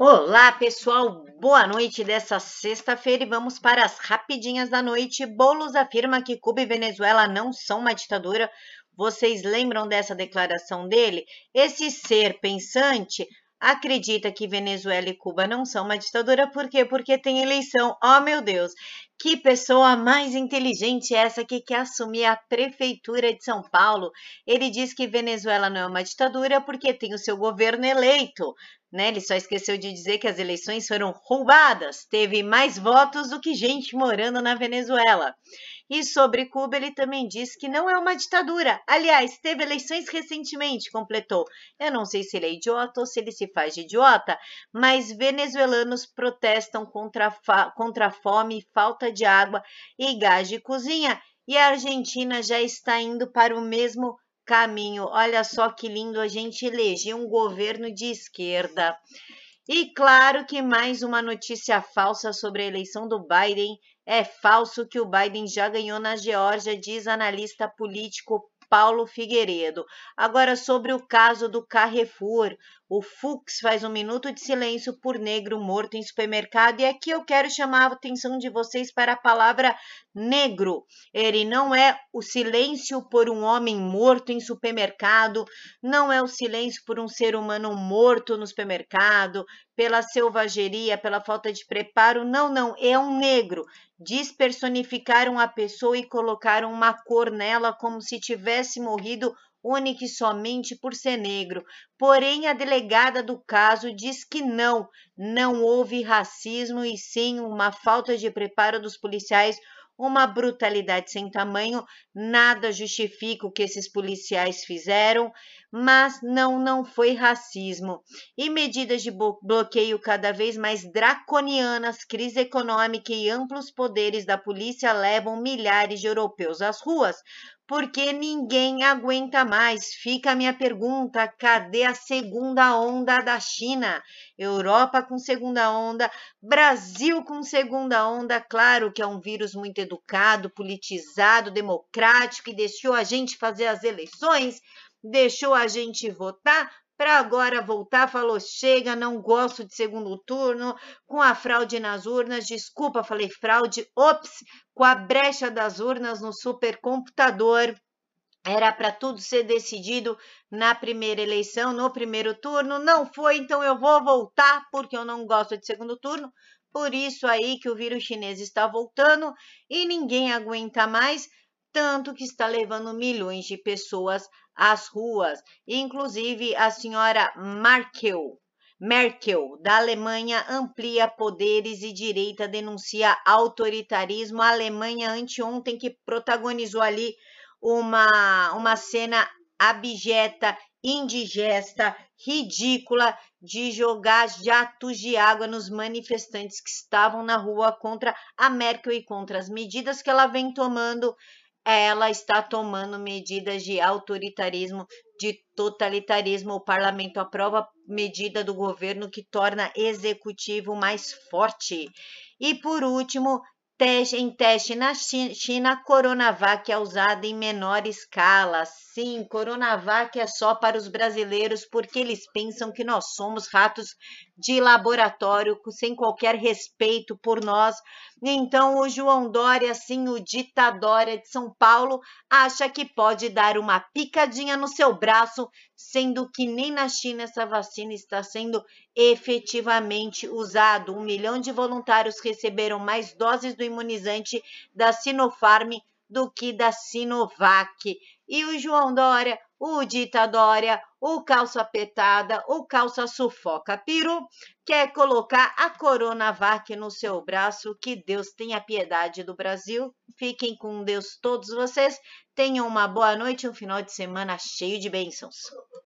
Olá, pessoal. Boa noite dessa sexta-feira e vamos para as rapidinhas da noite. Bolos afirma que Cuba e Venezuela não são uma ditadura. Vocês lembram dessa declaração dele? Esse ser pensante acredita que Venezuela e Cuba não são uma ditadura, por quê? Porque tem eleição. Oh, meu Deus! Que pessoa mais inteligente é essa que quer assumir a prefeitura de São Paulo? Ele diz que Venezuela não é uma ditadura porque tem o seu governo eleito. Né? Ele só esqueceu de dizer que as eleições foram roubadas. Teve mais votos do que gente morando na Venezuela. E sobre Cuba, ele também diz que não é uma ditadura. Aliás, teve eleições recentemente, completou. Eu não sei se ele é idiota ou se ele se faz de idiota, mas venezuelanos protestam contra contra a fome falta de água e gás de cozinha, e a Argentina já está indo para o mesmo caminho. Olha só que lindo, a gente elegeu um governo de esquerda. E claro que mais uma notícia falsa sobre a eleição do Biden. É falso que o Biden já ganhou na Geórgia, diz analista político Paulo Figueiredo. Agora, sobre o caso do Carrefour. O Fux faz um minuto de silêncio por negro morto em supermercado. E aqui eu quero chamar a atenção de vocês para a palavra negro. Ele não é o silêncio por um homem morto em supermercado, não é o silêncio por um ser humano morto no supermercado, pela selvageria, pela falta de preparo. Não, não, é um negro. Despersonificaram a pessoa e colocaram uma cor nela como se tivesse morrido única e somente por ser negro. Porém, a delegada do caso diz que não, não houve racismo e sim uma falta de preparo dos policiais uma brutalidade sem tamanho, nada justifica o que esses policiais fizeram, mas não, não foi racismo. E medidas de bloqueio cada vez mais draconianas, crise econômica e amplos poderes da polícia levam milhares de europeus às ruas, porque ninguém aguenta mais. Fica a minha pergunta: cadê a segunda onda da China? Europa com segunda onda, Brasil com segunda onda. Claro que é um vírus muito educado, politizado, democrático e deixou a gente fazer as eleições, deixou a gente votar, para agora voltar, falou: chega, não gosto de segundo turno, com a fraude nas urnas, desculpa, falei fraude, ops, com a brecha das urnas no supercomputador. Era para tudo ser decidido na primeira eleição, no primeiro turno. Não foi, então eu vou voltar, porque eu não gosto de segundo turno. Por isso aí que o vírus chinês está voltando e ninguém aguenta mais tanto que está levando milhões de pessoas às ruas. Inclusive, a senhora Merkel, Merkel, da Alemanha, amplia poderes e direita denuncia autoritarismo. A Alemanha, anteontem, que protagonizou ali uma, uma cena abjeta, indigesta, ridícula de jogar jatos de água nos manifestantes que estavam na rua contra a Merkel e contra as medidas que ela vem tomando ela está tomando medidas de autoritarismo, de totalitarismo. O parlamento aprova medida do governo que torna executivo mais forte. E por último, Teste, em teste na China, Coronavac é usada em menor escala. Sim, Coronavac é só para os brasileiros porque eles pensam que nós somos ratos de laboratório sem qualquer respeito por nós. Então, o João Dória, assim, o ditadória de São Paulo, acha que pode dar uma picadinha no seu braço, sendo que nem na China essa vacina está sendo efetivamente usado. Um milhão de voluntários receberam mais doses do imunizante da Sinopharm do que da Sinovac. E o João Dória, o Dita Dória, o calça apertada, o calça sufoca peru, quer colocar a Coronavac no seu braço. Que Deus tenha piedade do Brasil. Fiquem com Deus todos vocês. Tenham uma boa noite, um final de semana cheio de bênçãos.